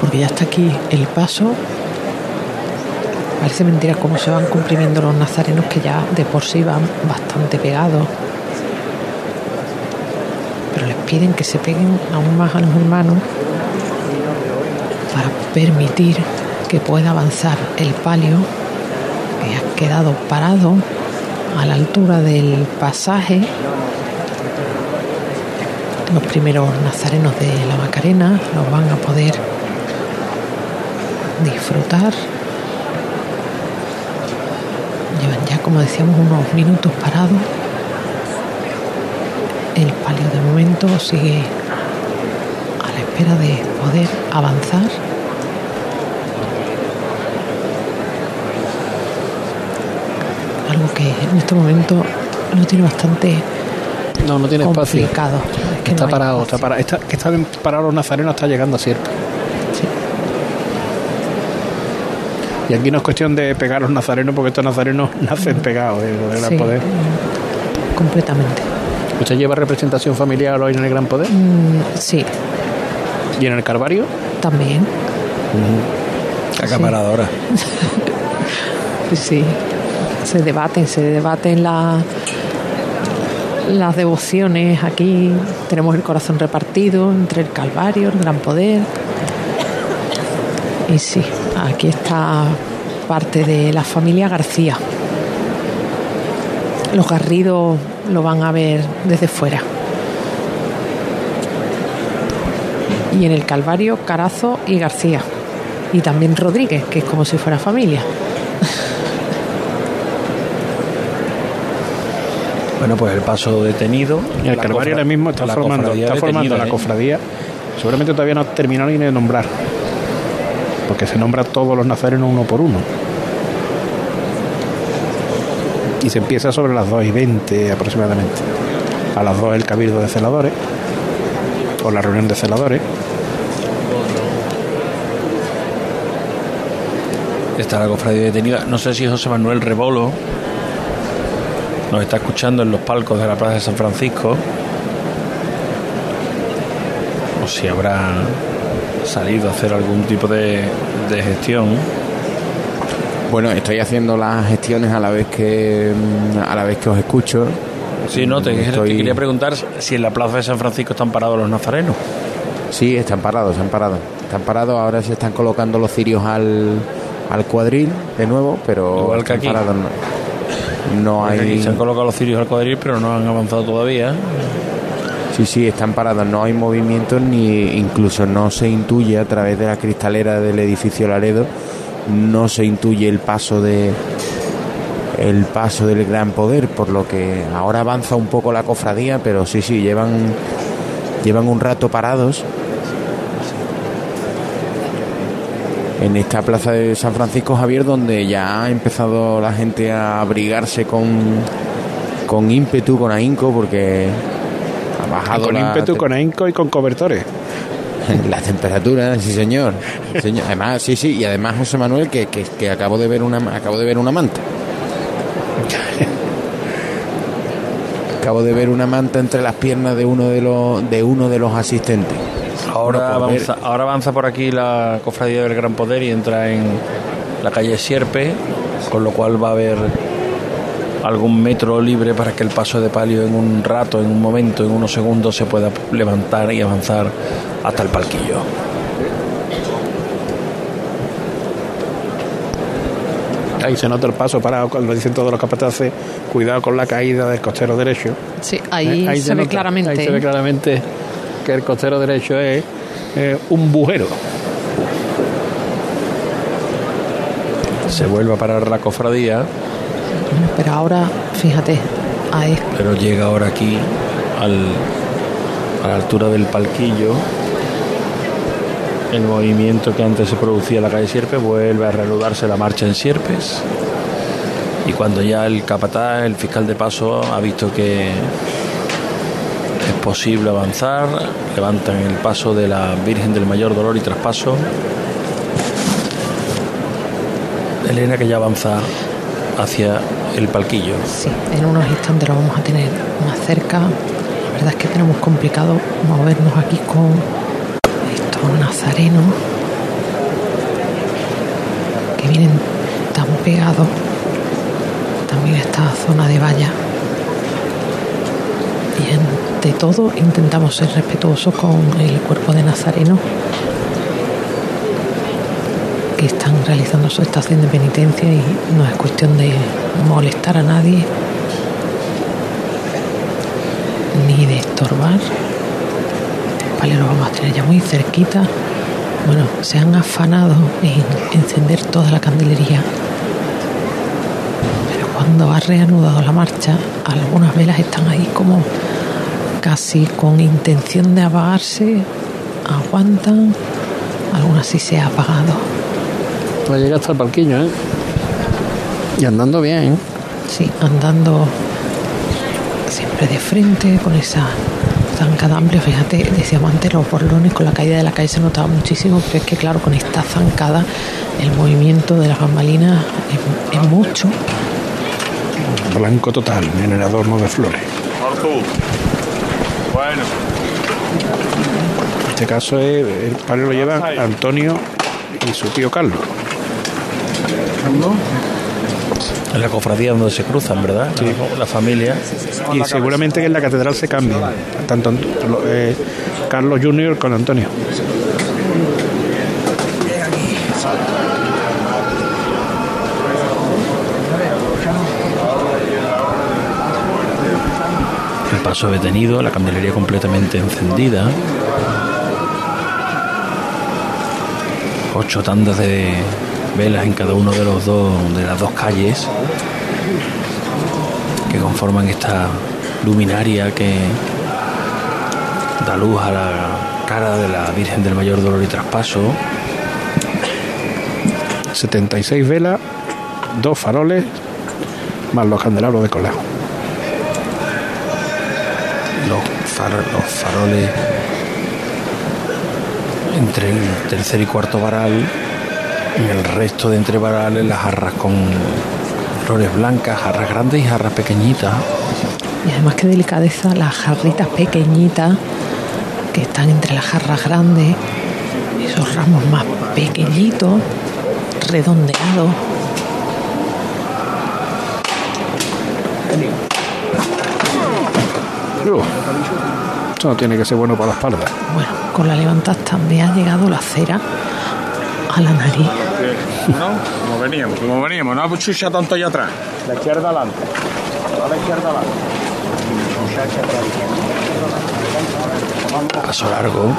porque ya está aquí el paso. Parece mentira cómo se van comprimiendo los nazarenos que ya de por sí van bastante pegados. Pero les piden que se peguen aún más a los hermanos para permitir que pueda avanzar el palio que ha quedado parado a la altura del pasaje. Los primeros nazarenos de la Macarena los van a poder disfrutar. Llevan ya, como decíamos, unos minutos parados. El palio de momento sigue a la espera de poder avanzar. Algo que en este momento lo tiene bastante No, no tiene espacio. complicado. Es que Está no parado, espacio. está parado. Está, que están parados los nazarenos está llegando a Sierpe. Y aquí no es cuestión de pegar a los nazarenos, porque estos nazarenos nacen pegados eh, del Gran Sí, Poder. completamente. ¿Usted lleva representación familiar hoy en el Gran Poder? Mm, sí, ¿Y en el Calvario? también. Acaparadora. Pues sí, se debaten, se debaten la- las devociones aquí. Tenemos el corazón repartido entre el Calvario, el Gran Poder. Y sí, aquí está parte de la familia García. Los Garridos lo van a ver desde fuera. Y en el Calvario, Carazo y García. Y también Rodríguez, que es como si fuera familia. Bueno, pues el paso detenido. Y el Calvario ahora mismo está la formando, cofradía está formando la ¿eh? cofradía. Seguramente todavía no ha terminado ni de nombrar. Porque se nombra todos los nazarenos uno por uno. Y se empieza sobre las 2 y 20 aproximadamente. A las 2 el cabildo de celadores. O la reunión de celadores. Está la cofradía detenida. No sé si José Manuel Rebolo nos está escuchando en los palcos de la Plaza de San Francisco. O si habrá salido a hacer algún tipo de, de gestión. Bueno, estoy haciendo las gestiones a la vez que a la vez que os escucho. Sí, no, te, quería preguntar si en la Plaza de San Francisco están parados los nazarenos. Sí, están parados, están parados. Están parados, ahora se están colocando los cirios al, al cuadril de nuevo, pero Igual que están aquí. parados, no, no Aquí hay Se han colocado los cirios al cuadril, pero no han avanzado todavía. Sí, sí, están parados, no hay movimiento ni incluso no se intuye a través de la cristalera del edificio Laredo, no se intuye el paso de el paso del gran poder, por lo que ahora avanza un poco la cofradía, pero sí, sí, llevan llevan un rato parados. En esta plaza de San Francisco Javier donde ya ha empezado la gente a abrigarse con con ímpetu, con ahínco, porque ha bajado Con la ímpetu, con ahínco y con cobertores. la temperatura, sí señor. Sí, señor. Además, sí, sí, y además José Manuel que, que, que acabo de ver una acabo de ver una manta. Acabo de ver una manta entre las piernas de uno de los de uno de los asistentes. Ahora, Bueno, pues, avanza, ahora avanza por aquí la cofradía del Gran Poder y entra en la calle Sierpe, con lo cual va a haber algún metro libre para que el paso de palio en un rato, en un momento, en unos segundos se pueda levantar y avanzar hasta el palquillo. Ahí se nota el paso parado, cuando dicen todos los capataces, cuidado con la caída del costero derecho. Sí, ahí, Eh, se, ve nota, claramente. Ahí se ve ¿eh? claramente que el costero derecho es eh, un bujero. Se vuelve a parar la cofradía, Pero ahora, fíjate, ahí pero llega ahora aquí al, a la altura del palquillo. El movimiento que antes se producía en la calle Sierpe vuelve a reanudarse la marcha en Sierpes. Y cuando ya el capataz, el fiscal de paso, ha visto que es posible avanzar, levantan el paso de la Virgen del Mayor Dolor y Traspaso. Elena que ya avanza hacia el palquillo. Sí, en unos instantes lo vamos a tener más cerca. La verdad es que tenemos complicado movernos aquí con estos nazarenos que vienen tan pegados. También esta zona de valla. Y ante todo intentamos ser respetuosos con el cuerpo de nazareno que están realizando su estación de penitencia y no es cuestión de molestar a nadie ni de estorbar. Vale, lo vamos a tener ya muy cerquita. Bueno, se han afanado en encender toda la candelería. Pero cuando ha reanudado la marcha, algunas velas están ahí como casi con intención de apagarse, aguantan, algunas sí se ha apagado. Pues llega hasta el palquillo, ¿eh? Y andando bien. ¿eh? Sí, andando siempre de frente con esa zancada amplia. Fíjate, decíamos antes los borlones con la caída de la calle se notaba muchísimo, pero es que claro, con esta zancada el movimiento de las bambalinas es, es mucho. Blanco total en el adorno de flores. Bueno. En este caso es, el palio lo llevan Antonio y su tío Carlos. En la cofradía donde se cruzan, ¿verdad? Sí. La familia. Y seguramente que en la catedral se cambien, tanto eh, Carlos Junior con Antonio. El paso detenido, la candelería completamente encendida. Ocho tandas de velas en cada uno de los dos de las dos calles que conforman esta luminaria que da luz a la cara de la Virgen del Mayor Dolor y Traspaso. 76 velas, dos faroles, más los candelabros de cola. los, far- los faroles entre el tercer y cuarto varal, en el resto de entre varales las jarras con flores blancas, jarras grandes y jarras pequeñitas. Y además qué delicadeza las jarritas pequeñitas que están entre las jarras grandes, esos ramos más pequeñitos, redondeados. Uh, esto no tiene que ser bueno para la espalda. Bueno, con la levantada me ha llegado la cera a la nariz. ¿No? Como veníamos, como veníamos, no abuchucha tanto allá atrás. La izquierda adelante. A la izquierda adelante. Paso largo,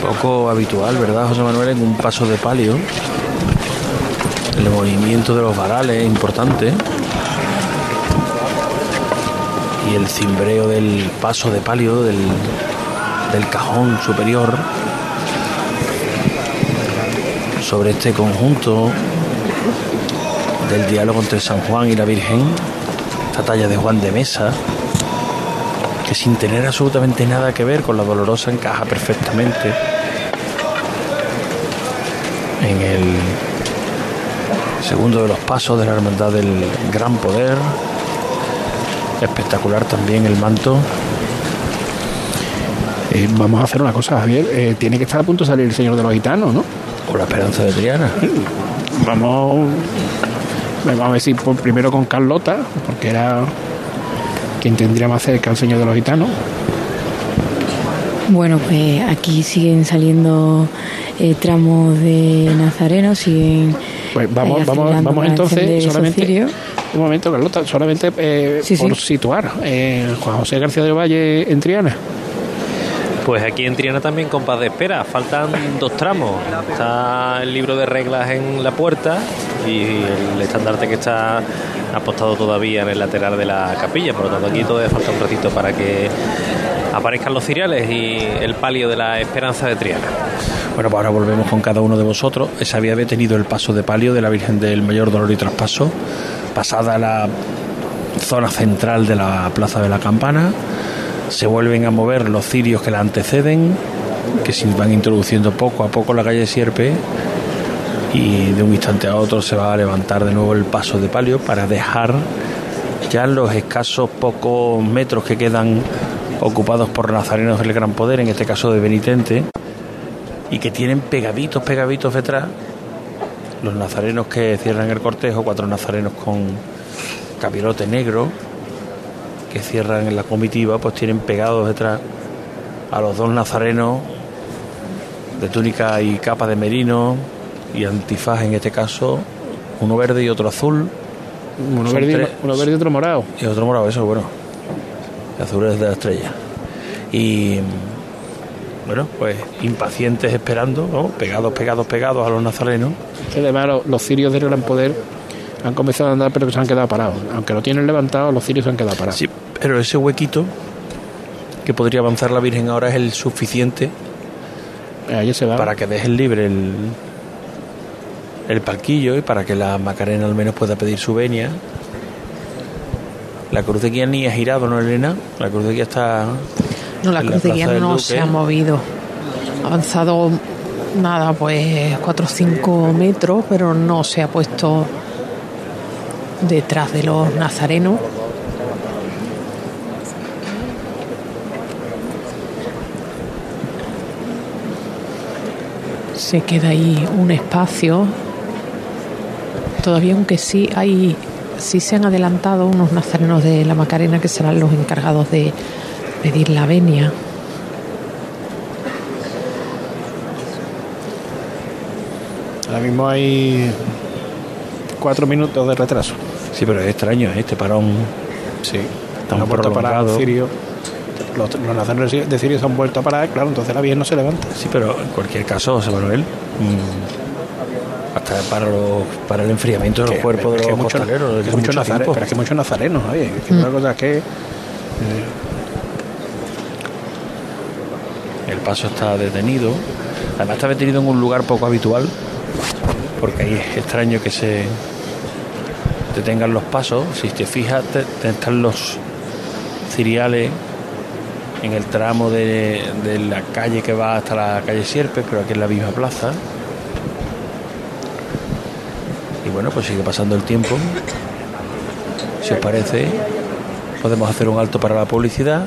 poco habitual, ¿verdad, José Manuel? En un paso de palio. El movimiento de los varales es importante. Y el cimbreo del paso de palio, del, del cajón superior, sobre este conjunto del diálogo entre San Juan y la Virgen, esta talla de Juan de Mesa, que sin tener absolutamente nada que ver con la dolorosa encaja perfectamente en el segundo de los pasos de la hermandad del gran poder. Espectacular también el manto. Eh, vamos a hacer una cosa, Javier. eh, tiene que estar a punto de salir el señor de los gitanos, ¿no? Con la esperanza de Triana. Vamos, vamos a ver si por- primero con Carlota, porque era quien tendría más cerca al señor de los gitanos. Bueno, pues aquí siguen saliendo eh, tramos de Nazareno, siguen. Pues vamos, eh, vamos, vamos entonces solamente un momento, Carlota, solamente eh, Sí, sí. por situar eh, Juan José García del Valle en Triana. Pues aquí en Triana también compás de espera, faltan dos tramos. Está el libro de reglas en la puerta y el estandarte que está apostado todavía en el lateral de la capilla. Por lo tanto, aquí todavía falta un ratito para que aparezcan los ciriales y el palio de la esperanza de Triana. Bueno, pues ahora volvemos con cada uno de vosotros. Se había detenido el paso de palio de la Virgen del Mayor Dolor y Traspaso, pasada la zona central de la Plaza de la Campana. Se vuelven a mover los cirios que la anteceden, que se van introduciendo poco a poco la calle Sierpe. Y de un instante a otro se va a levantar de nuevo el paso de palio para dejar ya los escasos pocos metros que quedan ocupados por nazarenos del Gran Poder, en este caso de Benitente, y que tienen pegaditos, pegaditos detrás los nazarenos que cierran el cortejo, cuatro nazarenos con capirote negro que cierran en la comitiva, pues tienen pegados detrás a los dos nazarenos de túnica y capa de merino y antifaz en este caso, uno verde y otro azul. Uno Son verde, y tres- otro- uno verde y otro morado. y otro morado, eso bueno. El azul es de la estrella. Y bueno, pues impacientes esperando, ¿no? pegados, pegados, pegados a los nazarenos. Que además los, los cirios del gran poder han comenzado a andar pero que se han quedado parados. Aunque lo tienen levantado, los cirios se han quedado parados. Sí, pero ese huequito que podría avanzar la Virgen ahora es el suficiente Ahí se va. para que dejen libre el, el palquillo y para que la Macarena al menos pueda pedir su venia. La cruz de guía ni ha girado, ¿no, Elena? La cruz de guía está... No, la en cruz de guía no se ha movido. Ha avanzado nada, pues 4 o 5 metros, pero no se ha puesto detrás de los nazarenos. Se queda ahí un espacio. Todavía, aunque sí hay, sí se han adelantado unos nazarenos de la Macarena que serán los encargados de pedir la venia. Ahora mismo hay cuatro minutos de retraso. Sí, pero es extraño ¿eh? este parón. Sí. Vuelto a parar prolongado. cirios. Los, los nazarenos de Sirio se han vuelto a parar, claro, entonces la Virgen no se levanta. Sí, pero en cualquier caso, José Manuel, mm, hasta para, los, para el enfriamiento de los cuerpos de es que los mucho- costaleros. es que es mucho mucho nazare- tiempo. pero es que muchos nazarenos, oye, es que una cosa es que eh, El paso está detenido. Además está detenido en un lugar poco habitual, porque ahí es extraño que se detengan los pasos. Si te fijas, te- te están los ciriales en el tramo de, de la calle que va hasta la calle Sierpes, pero aquí en la misma plaza. Y bueno, pues sigue pasando el tiempo. Si os parece, podemos hacer un alto para la publicidad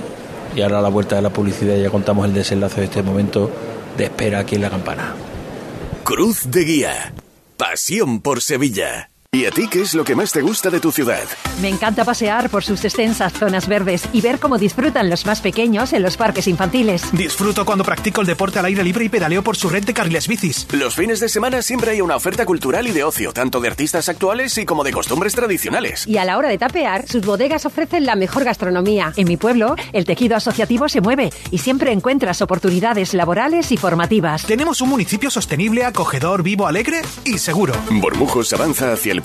y ahora a la vuelta de la publicidad ya contamos el desenlace de este momento de espera aquí en la campana. Cruz de Guía. Pasión por Sevilla. ¿Y a ti qué es lo que más te gusta de tu ciudad? Me encanta pasear por sus extensas zonas verdes y ver cómo disfrutan los más pequeños en los parques infantiles. Disfruto cuando practico el deporte al aire libre y pedaleo por su red de carriles bicis. Los fines de semana siempre hay una oferta cultural y de ocio, tanto de artistas actuales y como de costumbres tradicionales. Y a la hora de tapear, sus bodegas ofrecen la mejor gastronomía. En mi pueblo, el tejido asociativo se mueve y siempre encuentras oportunidades laborales y formativas. Tenemos un municipio sostenible, acogedor, vivo, alegre y seguro. Bormujos avanza hacia el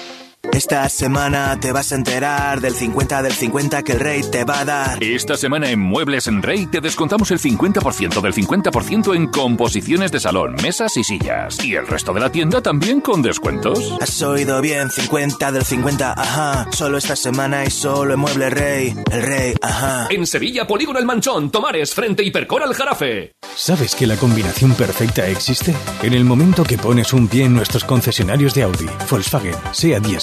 Esta semana te vas a enterar del 50 del 50 que el rey te va a dar. Esta semana en Muebles en Rey te descontamos el 50% del 50% en composiciones de salón, mesas y sillas. Y el resto de la tienda también con descuentos. Has oído bien, 50 del 50, ajá. Solo esta semana y solo en Mueble Rey. El rey, ajá. En Sevilla, Polígono El Manchón, Tomares, frente Hipercor al Jarafe. ¿Sabes que la combinación perfecta existe? En el momento que pones un pie en nuestros concesionarios de Audi, Volkswagen, Seat y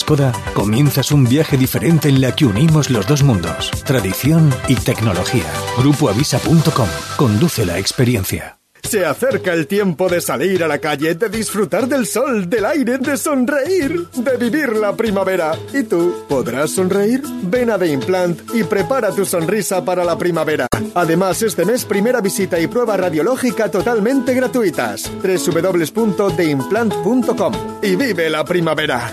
Comienzas un viaje diferente en la que unimos los dos mundos, tradición y tecnología. Grupoavisa.com. Conduce la experiencia. Se acerca el tiempo de salir a la calle, de disfrutar del sol, del aire, de sonreír, de vivir la primavera. ¿Y tú? ¿Podrás sonreír? Ven a The Implant y prepara tu sonrisa para la primavera. Además, este mes primera visita y prueba radiológica totalmente gratuitas. www.theimplant.com y vive la primavera.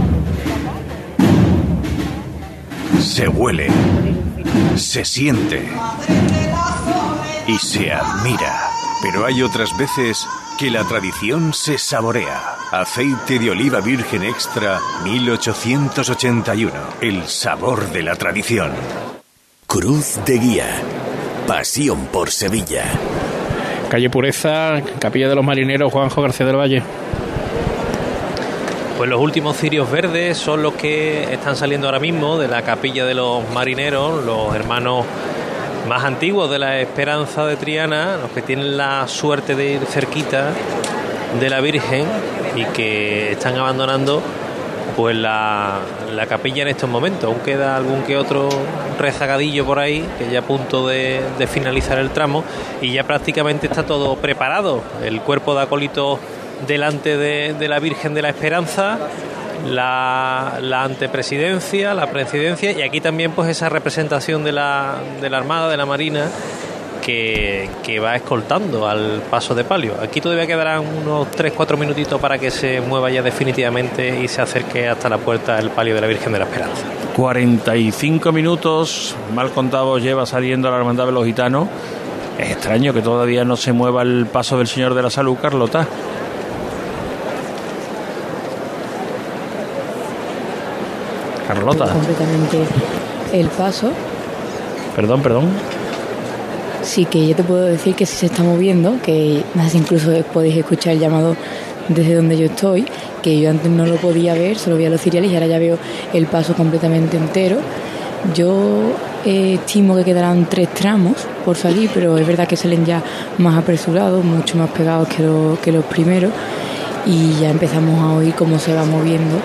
Se huele, se siente y se admira. Pero hay otras veces que la tradición se saborea. Aceite de oliva virgen extra 1881. El sabor de la tradición. Cruz de Guía. Pasión por Sevilla. Calle Pureza, Capilla de los Marineros, Juanjo García del Valle. Pues los últimos cirios verdes son los que están saliendo ahora mismo de la capilla de los marineros, los hermanos más antiguos de la Esperanza de Triana, los que tienen la suerte de ir cerquita de la Virgen y que están abandonando pues la, la capilla en estos momentos. Aún queda algún que otro rezagadillo por ahí, que ya a punto de, de finalizar el tramo y ya prácticamente está todo preparado. El cuerpo de acólitos delante de, la Virgen de la Esperanza, la, antepresidencia, la presidencia y aquí también pues esa representación de la, de la Armada, de la Marina que, va escoltando al paso de palio. Aquí todavía quedarán unos 3-4 minutitos para que se mueva ya definitivamente y se acerque hasta la puerta el palio de la Virgen de la Esperanza. 45 minutos, mal contado lleva saliendo la Hermandad de los Gitanos. Es extraño que todavía no se mueva el paso del Señor de la Salud, Carlota. Carlota. Completamente el paso. Perdón, perdón. Sí, que yo te puedo decir que sí se está moviendo, que incluso podéis escuchar el llamado desde donde yo estoy, que yo antes no lo podía ver, solo veía los cereales y ahora ya veo el paso completamente entero. Yo eh, estimo que quedarán tres tramos por salir, pero es verdad que salen ya más apresurados, mucho más pegados que, lo, que los primeros, y ya empezamos a oír cómo se va moviendo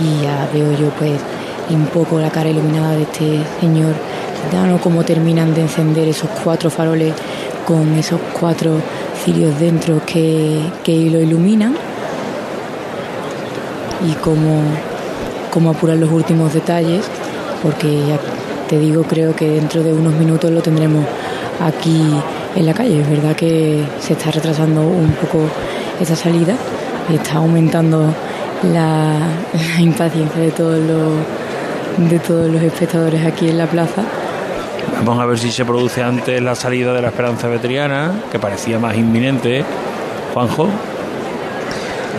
y ya veo yo pues un poco la cara iluminada de este señor gitano, cómo terminan de encender esos cuatro faroles con esos cuatro cirios dentro que, que lo iluminan y cómo, cómo apuran los últimos detalles, porque ya te digo, creo que dentro de unos minutos lo tendremos aquí en la calle. Es verdad que se está retrasando un poco esa salida y está aumentando la impaciencia de todos los de todos los espectadores aquí en la plaza. Vamos a ver si se produce antes la salida de la Esperanza Veteriana, que parecía más inminente. Juanjo.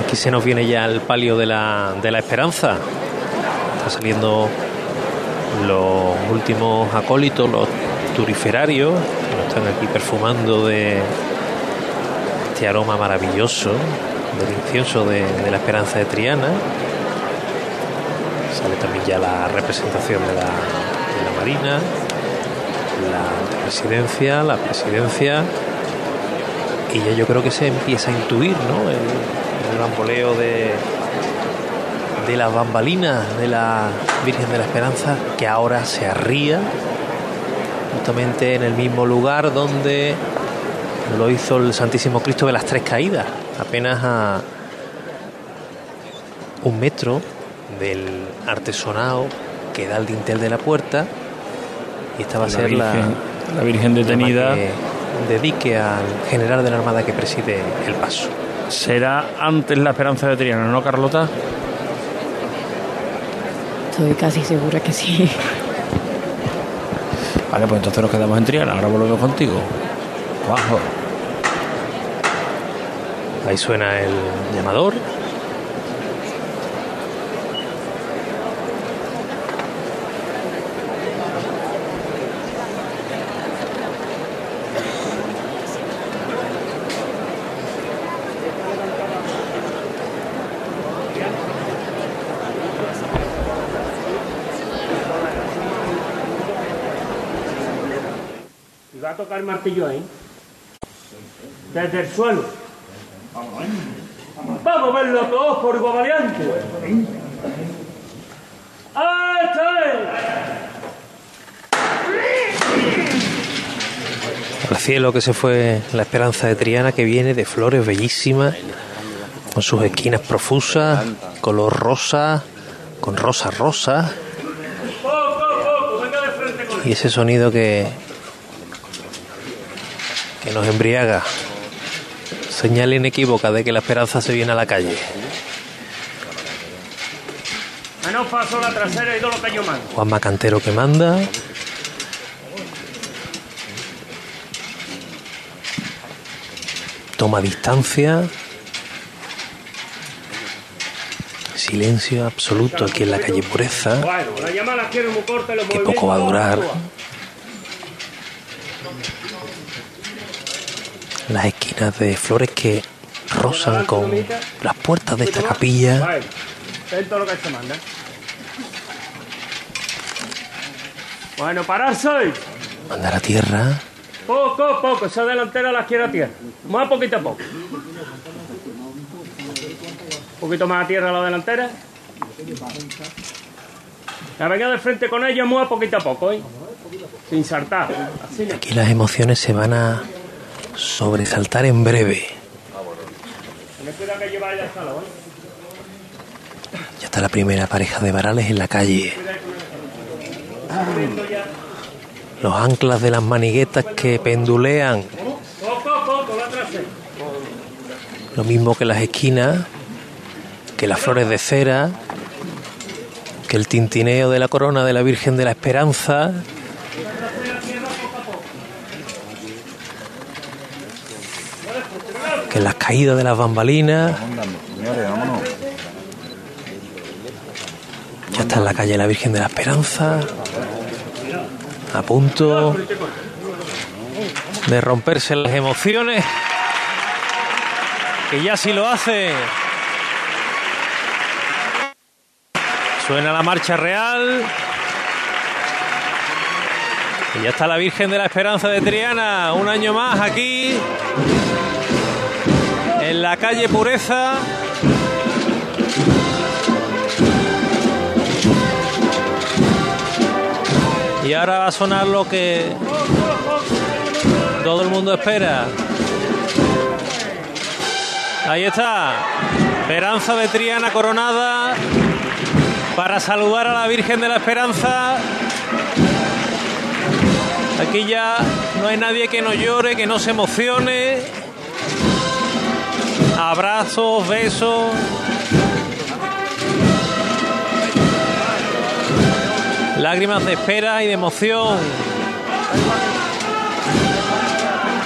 Aquí se nos viene ya el palio de la, de la Esperanza. Está saliendo los últimos acólitos, los turiferarios, que están aquí perfumando de este aroma maravilloso del incienso de, de, la Esperanza de Triana. Sale también ya la representación de la, de la Marina, la presidencia, la presidencia. Y ya yo creo que se empieza a intuir ¿no? el, el bamboleo de, de las bambalinas de la Virgen de la Esperanza, que ahora se arría justamente en el mismo lugar donde lo hizo el Santísimo Cristo de las Tres Caídas, apenas a un metro del artesonado que da el dintel de la puerta y esta va a La ser Virgen- la, la Virgen detenida. la que dedique al general de la Armada que preside el paso. Será antes la Esperanza de Triana, ¿no, Carlota? Estoy casi segura que sí. Vale, pues entonces nos quedamos en Triana. Ahora volvemos contigo. Bajo. Ahí suena el llamador. Tocar el martillo ahí. Desde el suelo. Vamos a verlo todos por igual variante. ¡Ah, Al cielo que se fue la esperanza de Triana que viene de flores bellísimas, con sus esquinas profusas, color rosa, con rosa rosa. Y ese sonido que, que nos embriaga. Señal inequívoca de que la esperanza se viene a la calle. Menos paso la trasera y todo lo que yo mando. Juan Macantero que manda. Toma distancia. Silencio absoluto aquí en la calle Pureza. Que poco va a durar. Las esquinas de flores que rozan con las puertas de esta capilla. Bueno, pararse. Mandar a tierra. Poco a poco, esa delantera la quiero a tierra. Más poquito a poco. Un poquito más a tierra la delantera. La venga de frente con ella muy a poquito a poco, ¿eh? Sin saltar. Así. Aquí las emociones se van a sobresaltar en breve. Ya está la primera pareja de varales en la calle. Los anclas de las maniguetas que pendulean. Lo mismo que las esquinas, que las flores de cera, que el tintineo de la corona de la Virgen de la Esperanza. Que las caídas de las bambalinas. Ya está en la calle la Virgen de la Esperanza. A punto de romperse las emociones. Que ya sí lo hace. Suena la marcha real. Y ya está la Virgen de la Esperanza de Triana, un año más aquí, la calle Pureza. Y ahora va a sonar lo que todo el mundo espera. Ahí está, Esperanza de Triana coronada para saludar a la Virgen de la Esperanza. Aquí ya no hay nadie que no llore, que no se emocione. Abrazos, besos. Lágrimas de espera y de emoción.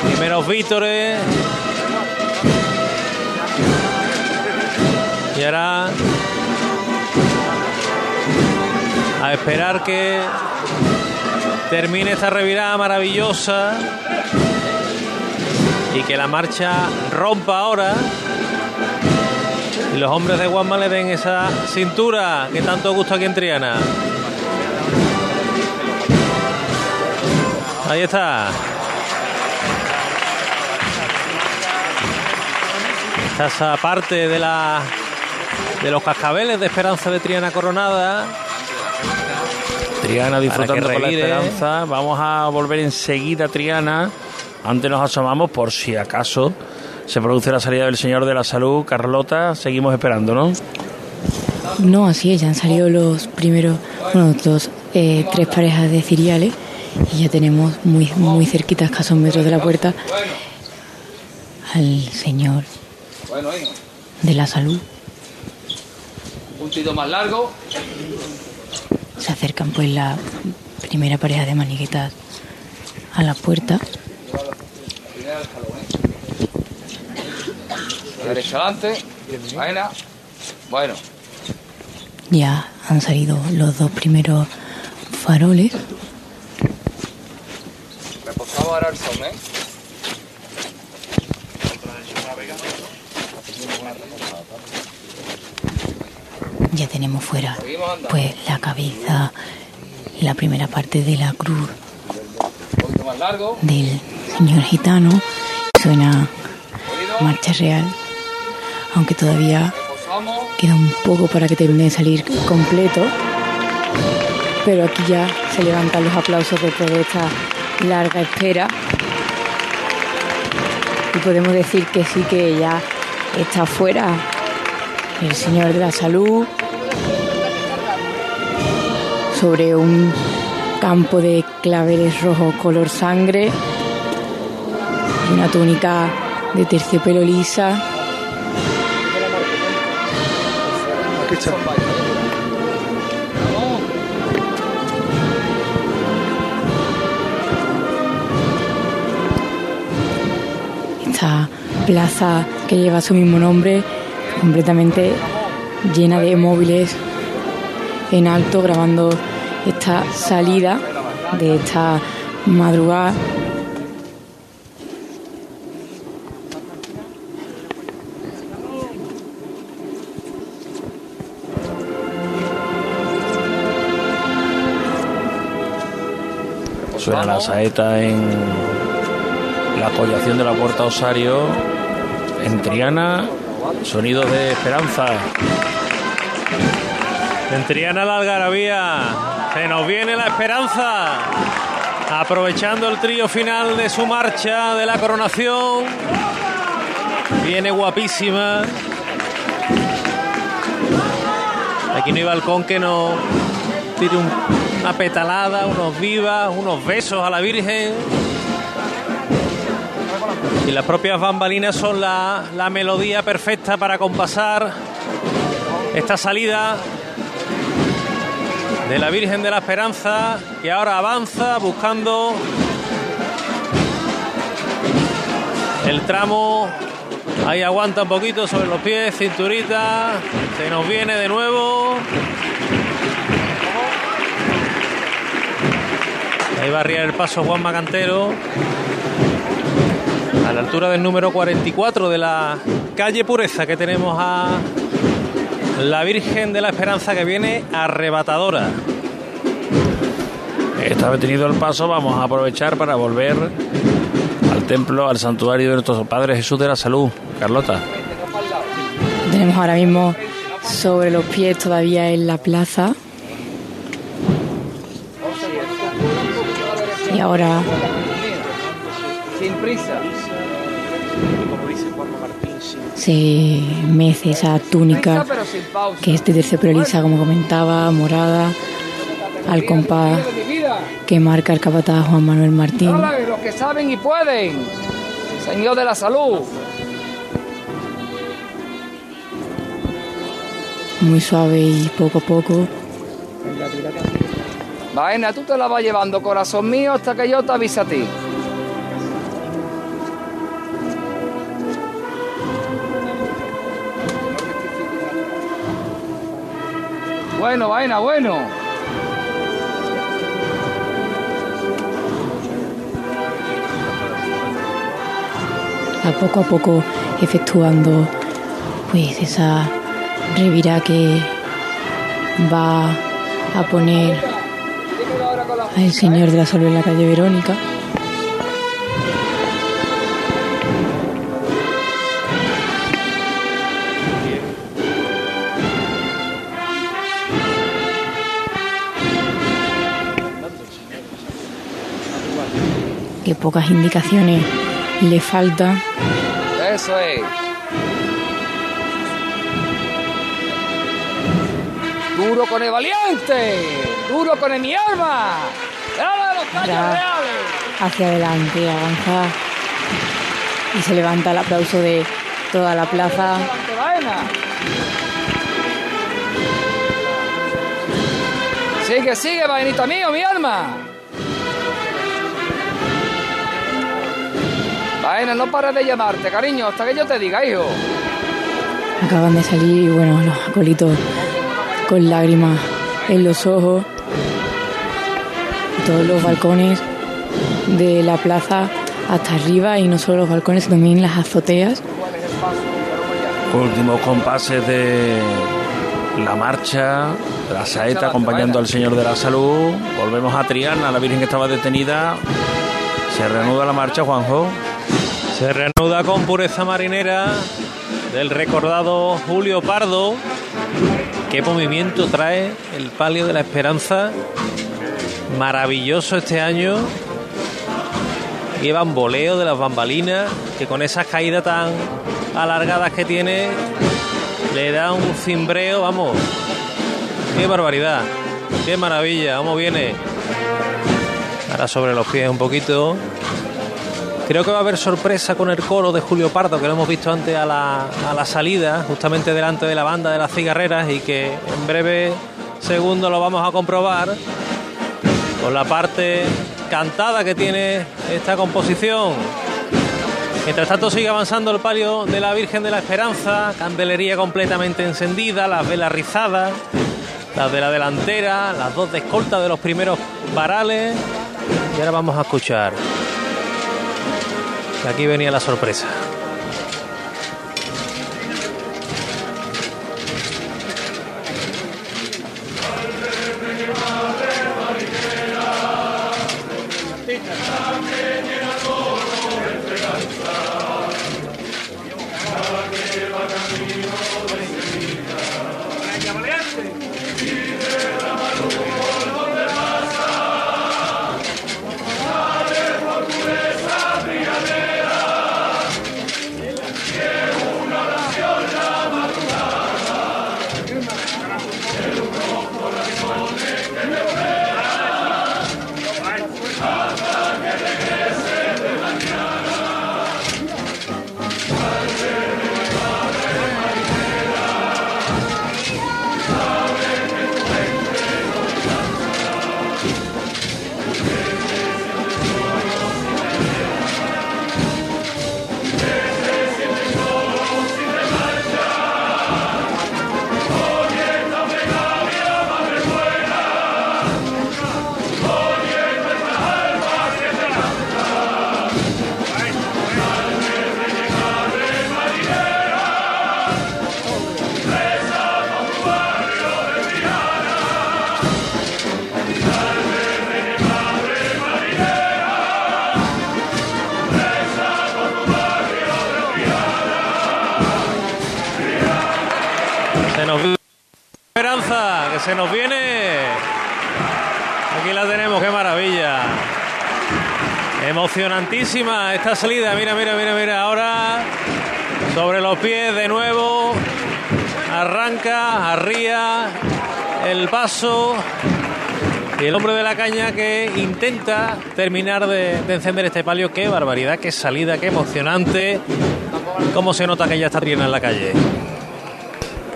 Primeros vítores. Y ahora a esperar que termine esta revirada maravillosa y que la marcha rompa ahora y los hombres de Guasma le den esa cintura que tanto gusta aquí en Triana. Ahí está. Está esa parte de la de los cascabeles de Esperanza de Triana Coronada. Triana disfrutando con la revire. esperanza. Vamos a volver enseguida a Triana. Antes nos asomamos por si acaso se produce la salida del Señor de la Salud. Carlota, seguimos esperando, ¿no? No, así es, ya han salido los primeros, bueno, dos, eh, tres parejas de ciriales y ya tenemos muy, muy cerquita, escasos metros de la puerta, al señor de la salud. Un puntito más largo. Se acercan pues la primera pareja de maniguetas a la puerta. Primero el jalón, ¿eh? Derecha adelante. Buena. Bueno. Ya han salido los dos primeros faroles. Ahora el sol, ¿eh? Ya tenemos fuera pues la cabeza y la primera parte de la cruz del señor gitano. Suena marcha real, aunque todavía queda un poco para que termine de salir completo. Pero aquí ya se levantan los aplausos después de esta larga espera. Y podemos decir que sí que ya está fuera el señor de la salud sobre un campo de claveles rojos color sangre una túnica de terciopelo lisa. Esta plaza que lleva su mismo nombre, completamente llena de móviles en alto, grabando esta salida de esta madrugada. Suena la saeta en la apoyación de la puerta Osario. En Triana, sonidos de esperanza. En Triana la algarabía. Se nos viene la esperanza. Aprovechando el trío final de su marcha de la coronación. Viene guapísima. Aquí no hay balcón que no tire un- una petalada, unos vivas, unos besos a la Virgen. Y las propias bambalinas son la, la melodía perfecta para compasar esta salida de la Virgen de la Esperanza que ahora avanza buscando el tramo. Ahí aguanta un poquito sobre los pies, cinturita. Se nos viene de nuevo. Ahí va a arriar el paso Juan Macantero. A la altura del número 44 de la calle Pureza que tenemos a la Virgen de la Esperanza que viene arrebatadora. Está detenido el paso, vamos a aprovechar para volver al templo, al santuario de nuestro Padre Jesús de la Salud. Carlota. Tenemos ahora mismo sobre los pies todavía en la plaza. Ahora Sin prisa. se mece esa túnica que es de terciopelo lisa, como comentaba, morada, al compás que marca el capataz Juan Manuel Martín. Los que saben y pueden. Señor de la salud. Muy suave y poco a poco. Vaina, tú te la vas llevando, corazón mío, hasta que yo te avise a ti. Bueno, vaina, bueno. a poco a poco efectuando pues esa revira que va a poner al Señor de la Salud en la calle Verónica. Que pocas indicaciones le faltan. Eso es. Duro con el valiente. Duro con el mi alma. ¡Dale los reales! hacia adelante, avanza y se levanta el aplauso de toda la plaza. Sigue, sigue, vainita mío, mi alma. Vaina, no pares de llamarte, cariño, hasta que yo te diga, hijo. Acaban de salir y bueno, los acolitos con lágrimas en los ojos. Todos los balcones de la plaza hasta arriba y no solo los balcones, también las azoteas. Últimos compases de la marcha, la saeta acompañando al Señor de la Salud. Volvemos a Triana, la Virgen que estaba detenida. Se reanuda la marcha, Juanjo. Se reanuda con pureza marinera del recordado Julio Pardo. Qué movimiento trae el palio de la esperanza. Maravilloso este año. Qué bamboleo de las bambalinas, que con esas caídas tan alargadas que tiene, le da un cimbreo, vamos. Qué barbaridad, qué maravilla, cómo viene. Ahora sobre los pies un poquito. Creo que va a haber sorpresa con el coro de Julio Pardo, que lo hemos visto antes a la, a la salida, justamente delante de la banda de las cigarreras, y que en breve segundo lo vamos a comprobar con la parte cantada que tiene esta composición. Mientras tanto sigue avanzando el palio de la Virgen de la Esperanza, candelería completamente encendida, las velas rizadas, las de la delantera, las dos de escolta de los primeros varales. Y ahora vamos a escuchar. Aquí venía la sorpresa. Emocionantísima esta salida. Mira, mira, mira, mira. Ahora sobre los pies de nuevo. Arranca, arría el paso. Y el hombre de la caña que intenta terminar de, de encender este palio. Qué barbaridad, qué salida, qué emocionante. Cómo se nota que ya está Triana en la calle.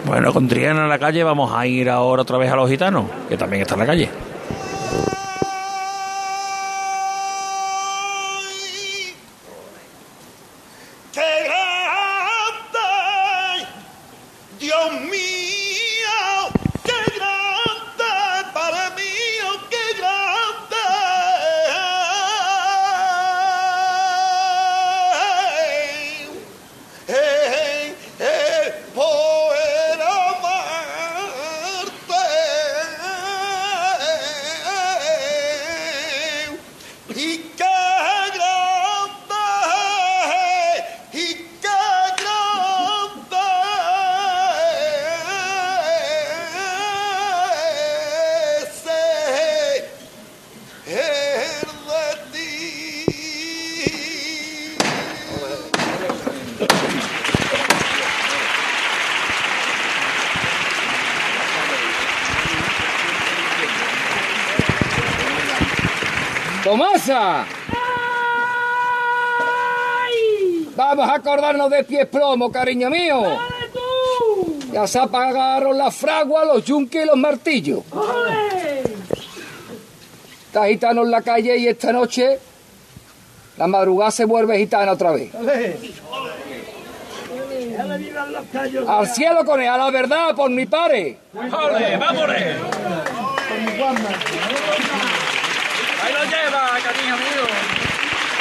Bueno, con Triana en la calle vamos a ir ahora otra vez a los gitanos, que también está en la calle. ¡Tomasa! Vamos a acordarnos de pies plomo, cariño mío. Ya se apagaron las fraguas, los yunques y los martillos. Está gitano en la calle y esta noche la madrugada se vuelve gitana otra vez. Al cielo con él, a la verdad, por mi pare. ¡Ole, vámonos!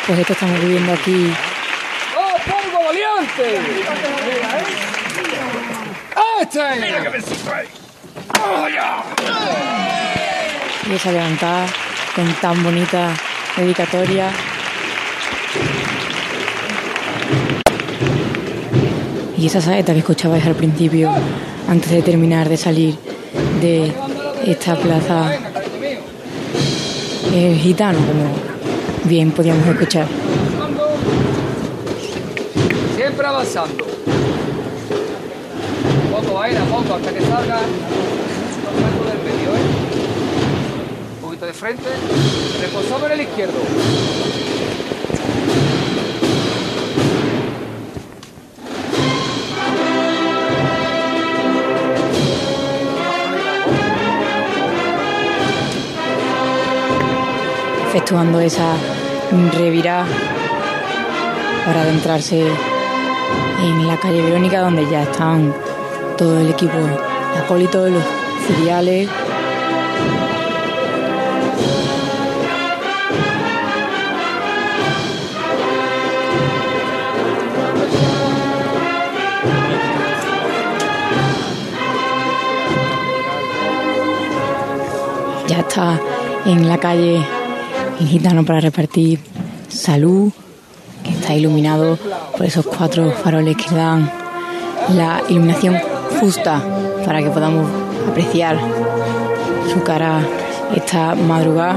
pues esto estamos viviendo aquí. ¡Oh, polvo valiente! ¡Este! ¡Mira que me ahí! Ya! Y esa levantada con tan bonita dedicatoria. Y esa saeta que escuchabais al principio, antes de terminar de salir de esta plaza, el gitano, como bien podíamos escuchar. Siempre avanzando. Poco aire, poco, hasta que salga ¿eh? Un poquito de frente, reposo sobre el izquierdo. Efectuando esa revirada para adentrarse en la calle Verónica donde ya están todo el equipo de acólitos, los filiales. Ya está en la calle el gitano para repartir salud, que está iluminado por esos cuatro faroles que dan la iluminación justa para que podamos apreciar su cara esta madrugada.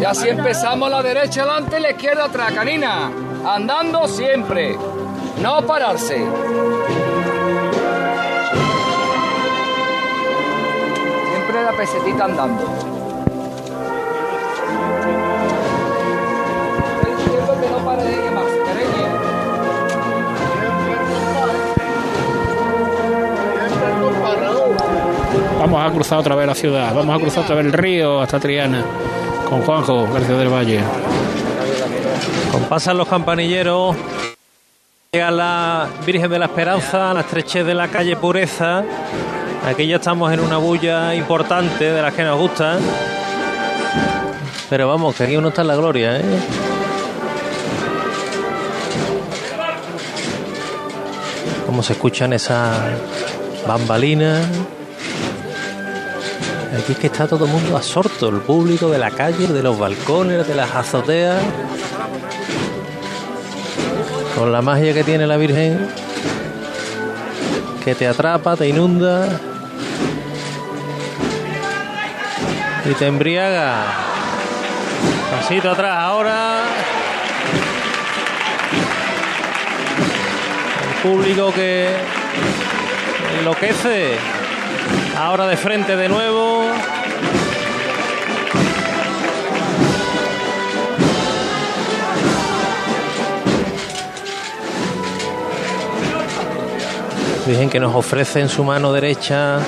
Y así empezamos la derecha adelante y la izquierda atrás, canina. Andando siempre. No pararse. La pesetita andando. El izquierdo que no pare de ir más. cariño. Vamos a cruzar otra vez la ciudad, vamos a cruzar otra vez el río hasta Triana con Juanjo García del Valle. Compasan los campanilleros. Llega la Virgen de la Esperanza, a la estrechez de la calle Pureza. Aquí ya estamos en una bulla importante de las que nos gustan. Pero vamos, que aquí uno está en la gloria, ¿eh? Cómo se escuchan esas bambalinas. Aquí es que está todo el mundo absorto, el público de la calle, de los balcones, de las azoteas. Con la magia que tiene la Virgen, que te atrapa, te inunda y te embriaga. Pasito atrás ahora. El público que enloquece. Ahora de frente de nuevo. Dicen que nos ofrece en su mano derecha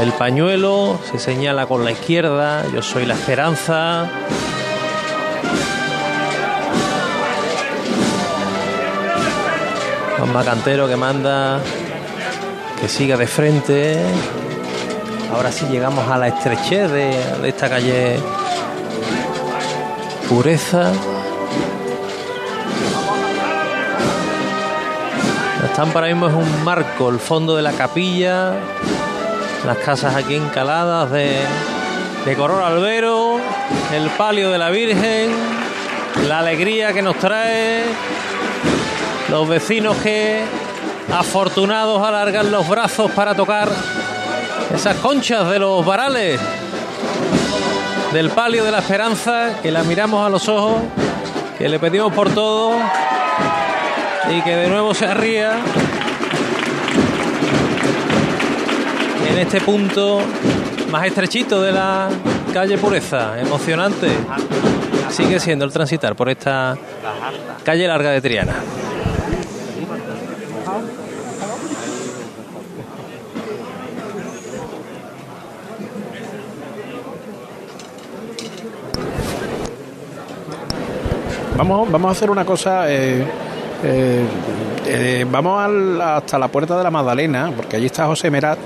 el pañuelo, se señala con la izquierda, yo soy la esperanza. Juan Macantero que manda que siga de frente. Ahora sí llegamos a la estrechez de esta calle Pureza. Estampa ahora mismo es un marco, el fondo de la capilla, las casas aquí encaladas de, de color albero, el palio de la Virgen, la alegría que nos trae, los vecinos que afortunados alargan los brazos para tocar esas conchas de los varales del palio de la esperanza, que la miramos a los ojos, que le pedimos por todo y que de nuevo se arría en este punto más estrechito de la calle Pureza, emocionante. Sigue siendo el transitar por esta calle larga de Triana. Vamos, vamos a hacer una cosa. eh, eh, eh, vamos al- hasta la puerta de la Magdalena, porque allí está José Merat,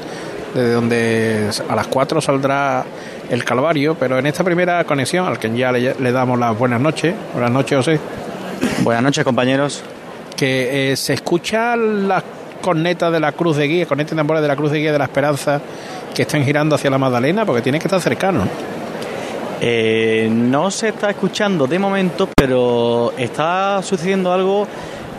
desde donde a las 4 saldrá el Calvario. Pero en esta primera conexión, al que ya le, le damos las buenas noches. Buenas noches, José. Buenas noches, compañeros. Que eh, se escuchan las cornetas de la Cruz de Guía, cornetas y tambores de la Cruz de Guía de la Esperanza que están girando hacia la Magdalena, porque tiene que estar cercano. Eh, no se está escuchando de momento, pero está sucediendo algo,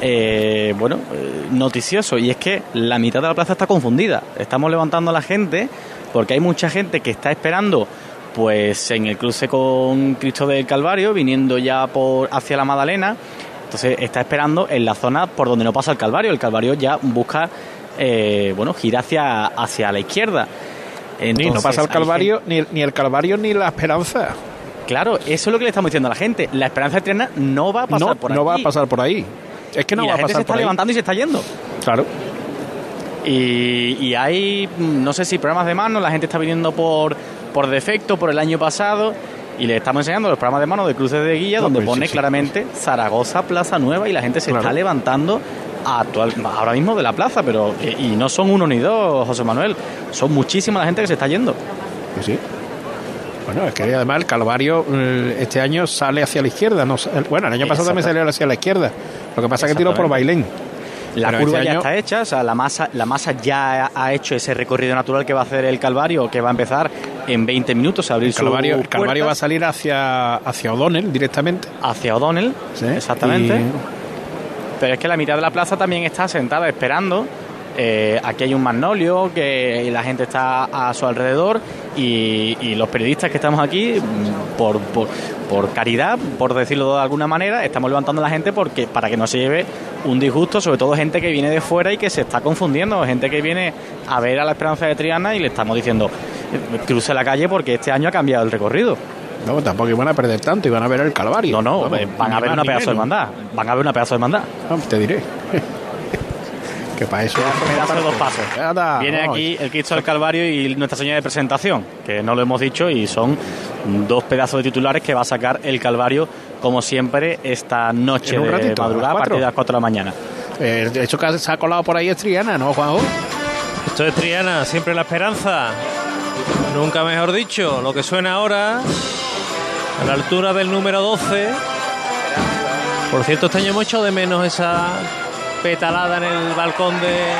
eh, bueno, eh, noticioso, y es que la mitad de la plaza está confundida. Estamos levantando a la gente porque hay mucha gente que está esperando, pues, en el cruce con Cristo del Calvario, viniendo ya por hacia la Magdalena. Entonces está esperando en la zona por donde no pasa el Calvario. El Calvario ya busca, eh, bueno, gira hacia, hacia la izquierda. Ni no pasa el Calvario, ni, ni el Calvario ni la Esperanza. Claro, eso es lo que le estamos diciendo a la gente. La esperanza de Triana no va a pasar No, por no va a pasar por ahí. Es que no y va la a gente pasar se está por ahí. levantando y se está yendo. Claro. Y, y hay, mm, no sé si programas de mano, la gente está viniendo por, por defecto, por el año pasado, y le estamos enseñando los programas de mano de cruces de guía, No, donde sí, pone sí. claramente Zaragoza Plaza Nueva, y la gente se Claro. está levantando actual, ahora mismo de la plaza, pero y, y no son uno ni dos, José Manuel, son muchísima la gente que se está yendo. Pues sí. Bueno, es que además el Calvario eh, este año sale hacia la izquierda. No, bueno, el año pasado también salió hacia la izquierda. Lo que pasa es que tiró por. Bailén. La Pero curva ya año- está hecha, o sea, la masa, la masa ya ha- hecho ese recorrido natural que va a hacer el Calvario, que va a empezar en 20 minutos a abrir El Calvario, el Calvario va a salir hacia, hacia O'Donnell directamente. hacia O'Donnell, exactamente. Y- Pero es que la mitad de la plaza también está sentada esperando. Eh, aquí hay un magnolio que la gente está a su alrededor y, y los periodistas que estamos aquí, mm, por, por, por caridad, por decirlo de alguna manera, estamos levantando a la gente porque para que no se lleve un disgusto, sobre todo gente que viene de fuera y que se está confundiendo, gente que viene a ver a la Esperanza de Triana y le estamos diciendo eh, cruce la calle porque este año ha cambiado el recorrido. No, tampoco iban a perder tanto, iban a ver el Calvario. No, no, van a ver una pedazo de hermandad. Van a ver una pedazo de hermandad. Ah, te diré. que para eso. pedazo de dos pasos. Anda, Viene vamos. aquí el Cristo del Calvario y Nuestra Señora de Presentación, que no lo hemos dicho, y son dos pedazos de titulares que va a sacar el Calvario, como siempre, esta noche de ratito, madrugada a partir de las 4 de la mañana. Eh, de hecho, que se ha colado por ahí es Triana, ¿no, Juanjo? Esto es Triana, siempre la esperanza. Nunca mejor dicho, lo que suena ahora, a la altura del número 12. Por cierto, este año hemos hecho de menos esa petalada en el balcón de,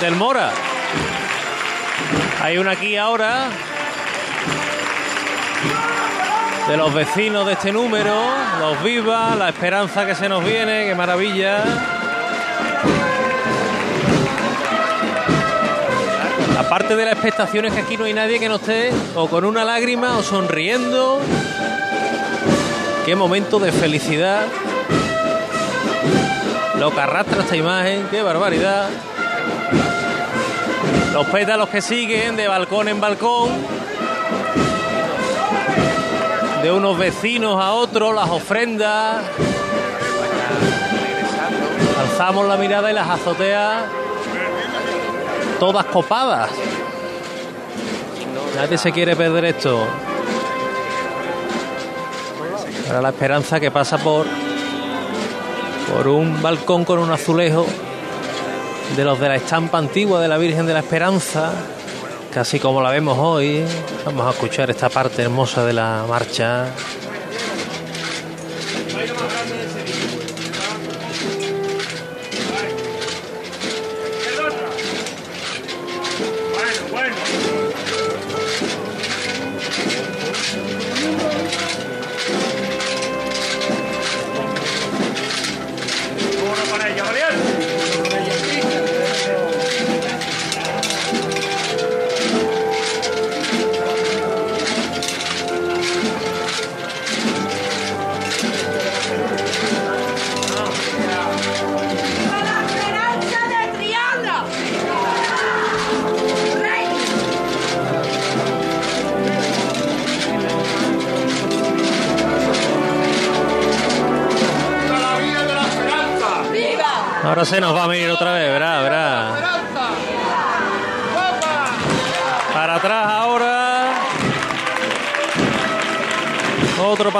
del Mora. Hay una aquí ahora de los vecinos de este número, los vivas, la esperanza que se nos viene, qué maravilla. Aparte de la expectación es que aquí no hay nadie que no esté o con una lágrima o sonriendo. Qué momento de felicidad. Lo que arrastra esta imagen, qué barbaridad. Los pétalos que siguen de balcón en balcón. De unos vecinos a otros, las ofrendas. Alzamos la mirada y las azoteas todas copadas. Nadie se quiere perder esto. Ahora la esperanza que pasa por por un balcón con un azulejo de los de la estampa antigua de la Virgen de la Esperanza, casi como la vemos hoy. Vamos a escuchar esta parte hermosa de la marcha.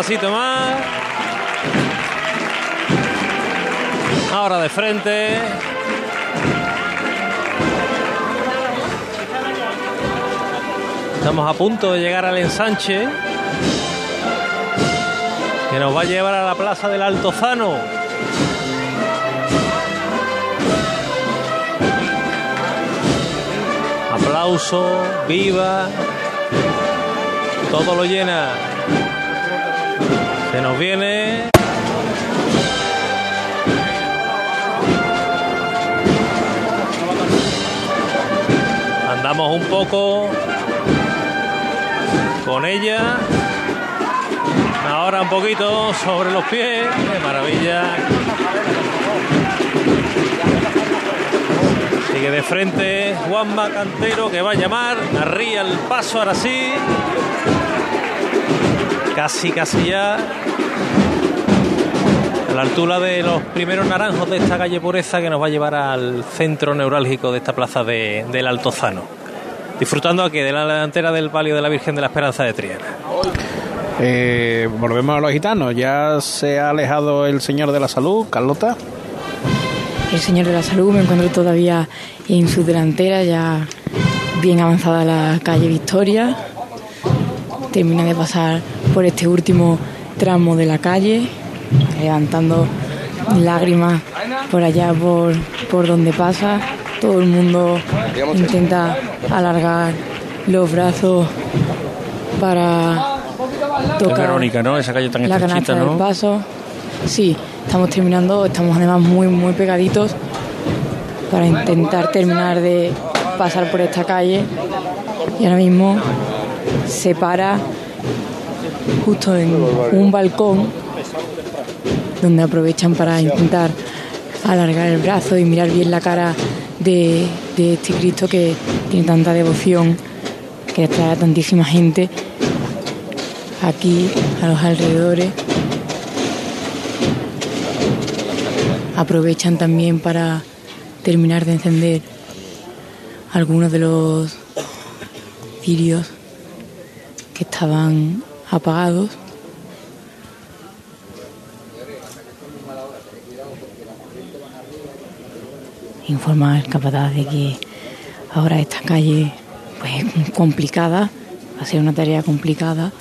Pasito más. Ahora de frente. Estamos a punto de llegar al ensanche. Que nos va a llevar a la plaza del Altozano. Aplauso, viva. Todo lo llena. Se nos viene. Andamos un poco con ella. Ahora un poquito sobre los pies. Qué maravilla. Sigue de frente Juanma Cantero que va a llamar. Arría el paso ahora sí. Casi, casi ya. A la altura de los primeros naranjos de esta calle Pureza que nos va a llevar al centro neurálgico de esta plaza de, del Altozano. Disfrutando aquí de la delantera del palio de la Virgen de la Esperanza de Triana. Eh, volvemos a los gitanos. Ya se ha alejado el señor de la salud, Carlota. El señor de la salud me encuentro todavía en su delantera, ya bien avanzada la calle Victoria. Termina de pasar por este último tramo de la calle, levantando lágrimas por allá, por, por donde pasa. Todo el mundo intenta alargar los brazos para tocar Verónica, ¿no? Esa calle tan la canasta del ¿no? paso. Sí, estamos terminando, estamos además muy, muy pegaditos para intentar terminar de pasar por esta calle. Y ahora mismo se para justo en un balcón donde aprovechan para intentar alargar el brazo y mirar bien la cara de, este Cristo que tiene tanta devoción, que atrae a tantísima gente aquí a los alrededores. Aprovechan también para terminar de encender algunos de los cirios que estaban apagados. Informa al capataz de que ahora esta calle pues, es complicada, va a ser una tarea complicada.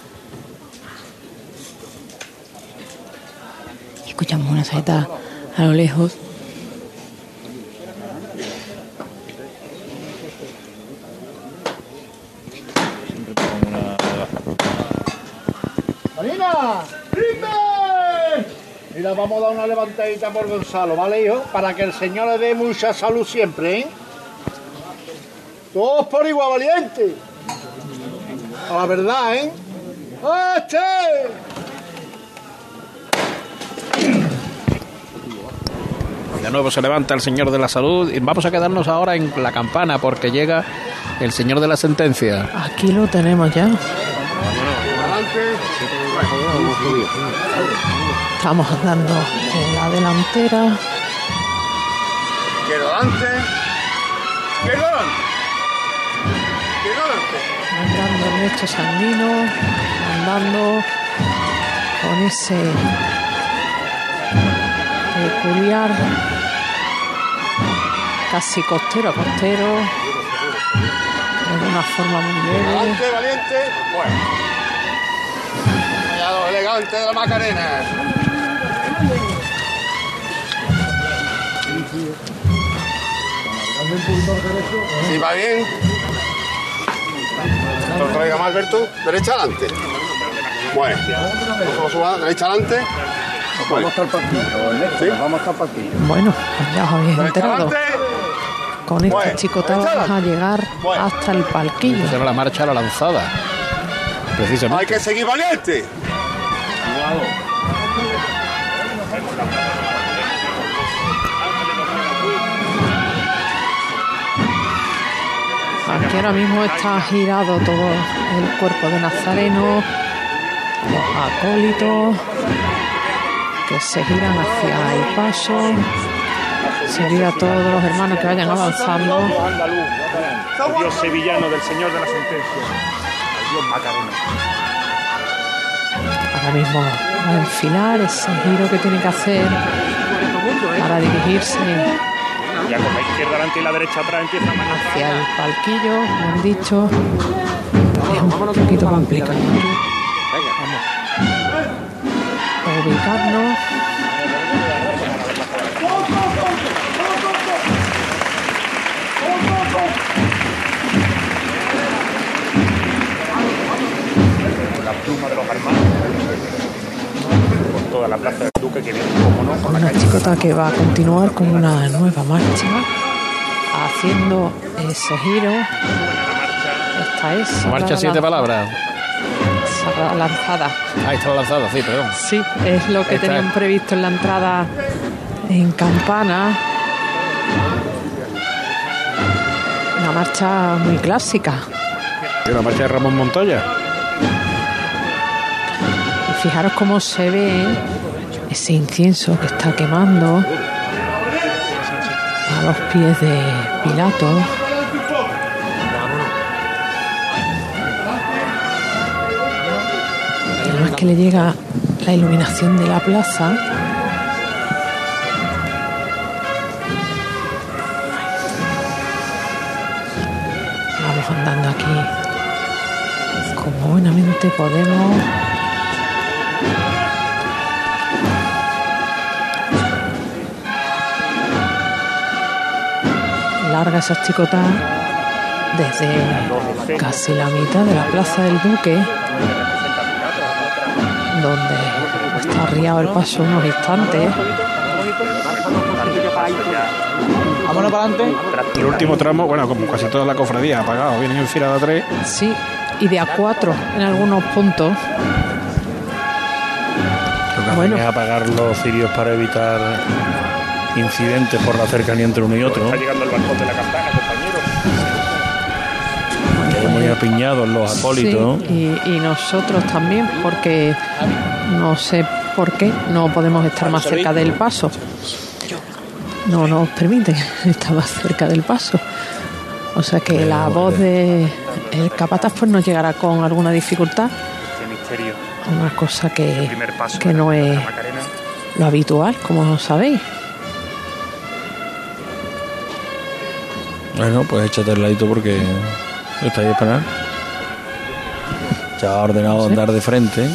Escuchamos una saeta a lo lejos. ¡Marina! ¡Rime! Mira, vamos a dar una levantadita por Gonzalo, ¿vale, hijo? Para que el Señor le dé mucha salud siempre, ¿eh? Todos por igual, valiente. A la verdad, ¿eh? ¡Este! De nuevo se levanta el señor de la salud. Y vamos a quedarnos ahora en la campana porque llega el señor de la sentencia. Aquí lo tenemos ya. Estamos andando en la delantera. Quiero adelante. Quiero adelante. Quiero adelante. andando Ernesto Sandino, andando con ese peculiar, casi costero a costero, de una forma muy leve. Adelante, valiente. Bueno. Elegantes de la Macarena. Sí, va bien. Lo traiga más, Alberto. Derecha adelante. Bueno. Vamos a derecha adelante. Vamos a estar partido, Vamos a estar partido. Bueno, pues ya os habéis Derecha enterado. adelante. Con este Bueno, chicotado vas a llegar hasta el palquillo. Será la marcha a la lanzada. Precisamente. Hay que seguir valiente. Aquí ahora mismo está girado todo el cuerpo de Nazareno, los acólitos que se giran hacia el paso, seguir a todos los hermanos que vayan avanzando. el Dios sevillano del Señor de la Sentencia, el Dios Macarena. Ahora mismo va a enfilar ese giro que tiene que hacer para dirigirse Ya con la izquierda delante y la derecha atrás empieza a manejar. hacia el palquillo, me han dicho. Es un poquito complicado. Vamos a ubicarnos. Plaza del Duque, que viene, como no, con la Una calle. chicota que va a continuar con una nueva marcha, haciendo ese giro. Esta es. Marcha siete palabras. Sagrada lanzada. Ahí está la lanzada, sí, perdón. Sí, es lo que Esta tenían es. previsto en la entrada en Campana. Una marcha muy clásica. Y una marcha de Ramón Montoya. Fijaros cómo se ve ese incienso que está quemando a los pies de Pilato. Y además que le llega la iluminación de la plaza. Vamos andando aquí como buenamente podemos. Larga esa chicota desde casi la mitad de la plaza del Duque, donde está arriado el paso unos instantes. Vámonos para adelante. El último tramo, bueno, como casi toda la cofradía apagado, vienen en fila de tres. Sí, y de A4 en algunos puntos. Lo que hacen Bueno. es apagar los cirios para evitar incidentes por la cercanía entre uno y otro. Está llegando el balcón de la campana, hay muy apiñados los acólitos. Sí, y, y nosotros también, porque no sé por qué no podemos estar más cerca del paso. No nos permiten estar más cerca del paso. O sea que la voz de el capataz pues nos llegará con alguna dificultad, una cosa que, que no es lo habitual, como sabéis. Bueno, pues échate el ladito porque está ahí a esperar. Ya ha ordenado andar de frente.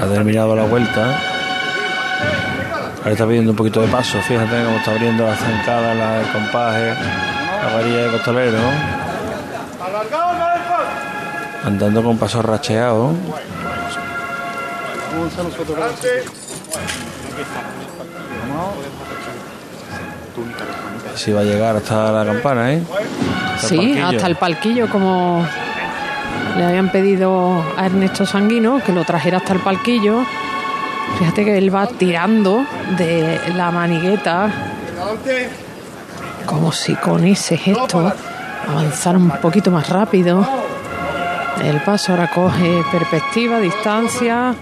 Ha terminado la vuelta. Ahora está pidiendo un poquito de paso. Fíjate cómo está abriendo la zancada, la del compaje, la varilla de costalero. Andando con paso racheado. Si va a llegar hasta la campana, ¿eh? Hasta Sí, hasta el palquillo, como le habían pedido a Ernesto Sanguino que lo trajera hasta el palquillo. Fíjate que él va tirando de la manigueta, como si con ese gesto avanzara un poquito más rápido. El paso ahora coge perspectiva, distancia.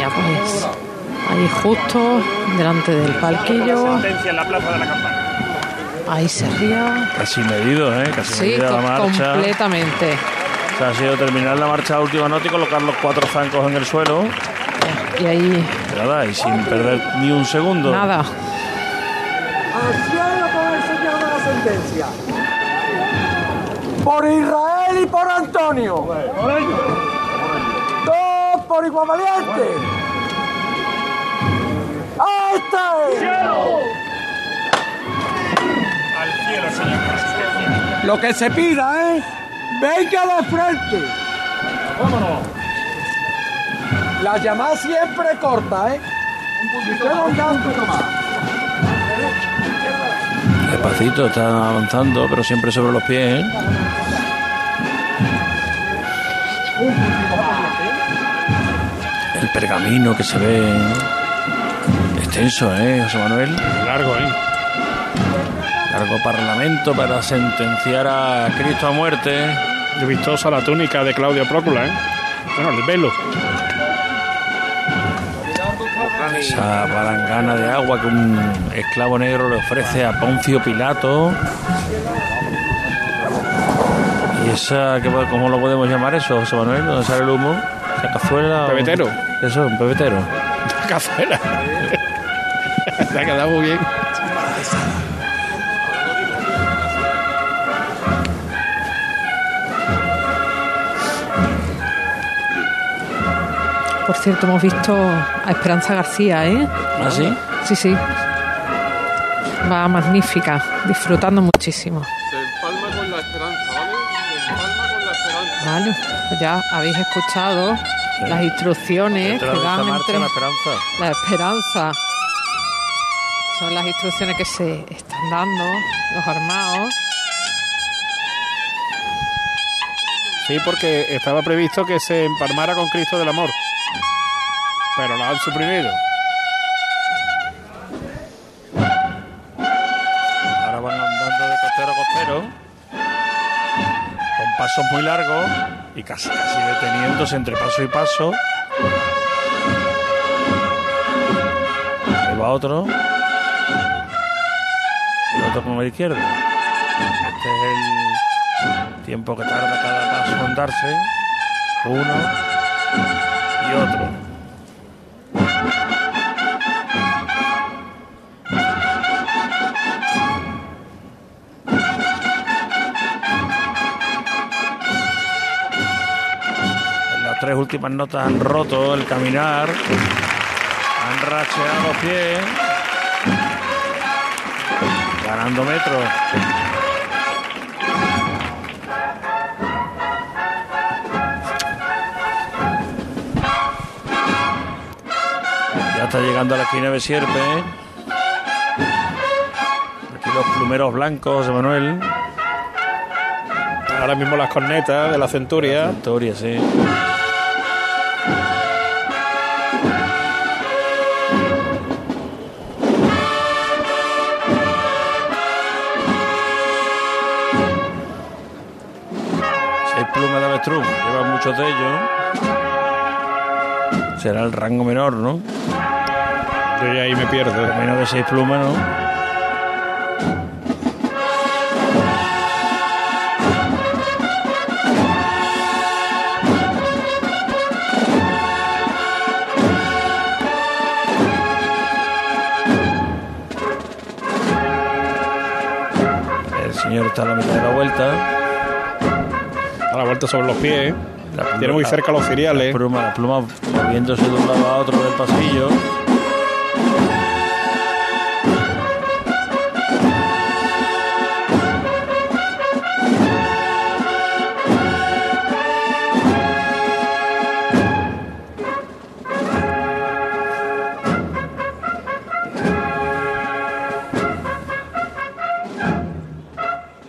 Ya pues, ahí justo delante del palquillo. Sentencia en la plaza de la campana. Ahí se ría. Casi medido, ¿eh? Casi Sí, medida la marcha. completamente. O sea, ha sido terminar la marcha última nota y colocar los cuatro zancos en el suelo. Y ahí Nada, y sin perder ni un segundo. nada. El señor de la sentencia. Por Israel y por Antonio. Dos por igual valiente. ¡Ahí está! Al cielo, señor. Lo que se pida, ¿eh? Venga de frente. Vámonos. La llamada siempre corta, ¿eh? Usted no da un poquito más. Despacito, está avanzando, pero siempre sobre los pies. ¿eh? Pergamino que se ve extenso, ¿eh, José Manuel? Largo, ¿eh? Largo parlamento para sentenciar a Cristo a muerte. De vistosa la túnica de Claudio Prócula, ¿eh? Bueno, el velo. Esa palangana de agua que un esclavo negro le ofrece a Poncio Pilato. ¿Y esa, cómo lo podemos llamar eso, José Manuel? ¿Dónde sale el humo? ¿La cazuela? o- Un pebetero. Cazuela. Se ha quedado muy bien. Por cierto, hemos visto a Esperanza García, ¿eh? ¿Ah, sí? Sí, sí. Va magnífica, disfrutando muchísimo. Se empalma con la esperanza, ¿vale? Se empalma con la esperanza. Vale, pues ya habéis escuchado las instrucciones que dan entre la esperanza. la esperanza. Son las instrucciones que se están dando los armados. Sí, porque estaba previsto que se empalmara con Cristo del Amor. Pero lo han suprimido. Pasos muy largos y casi casi deteniéndose entre paso y paso. Ahí va otro. Y otro con la izquierda. Este es el tiempo que tarda cada paso en darse. Uno y otro. Últimas notas han roto el caminar, han racheado los pies, ganando metros. Ya está llegando a la esquina de Sierpe. Aquí los plumeros blancos, José Manuel. Ahora mismo las cornetas de la centuria. Centuria, sí. Muchos de ellos. Será el rango menor, ¿no? Yo ya ahí me pierdo. Menos de seis plumas, ¿no? El señor está a la mitad de la vuelta. A la vuelta sobre los pies. ¿Eh? Tiene muy la- cerca los ciriales. La pluma, la pluma moviéndose de un lado a otro del pasillo.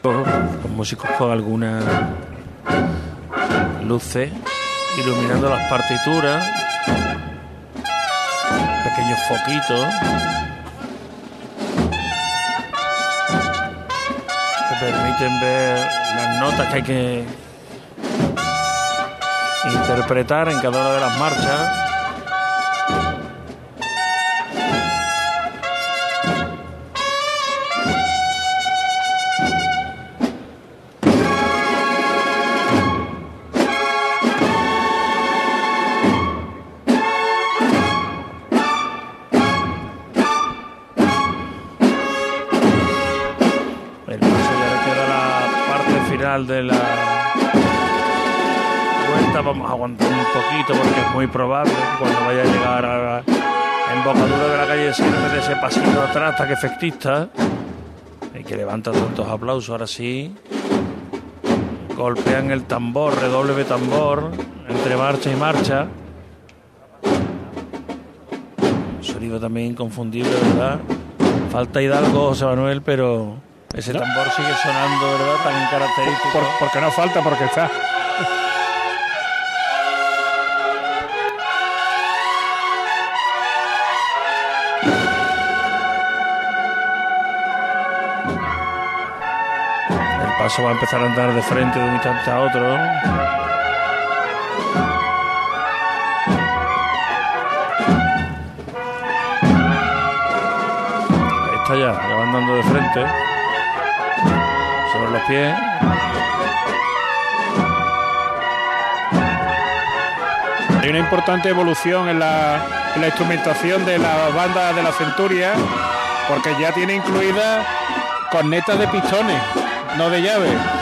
Los músicos con algunas luces iluminando las partituras, pequeños foquitos que permiten ver las notas que hay que interpretar en cada una de las marchas. Ese pasito atrás, hasta que efectista, y que levanta tantos aplausos. Ahora sí, golpean el tambor, redoble de tambor, entre marcha y marcha. Un sonido también inconfundible, ¿verdad? Falta Hidalgo, José Manuel, pero ese tambor sigue sonando, ¿verdad? Tan característico. Por- porque no falta, porque está. Paso va a empezar a andar de frente de un instante a otro. Está ya, ya va andando de frente. Sobre los pies. Hay una importante evolución en la, en la instrumentación de la banda de la Centuria, porque ya tiene incluidas cornetas de pistones, no de llave.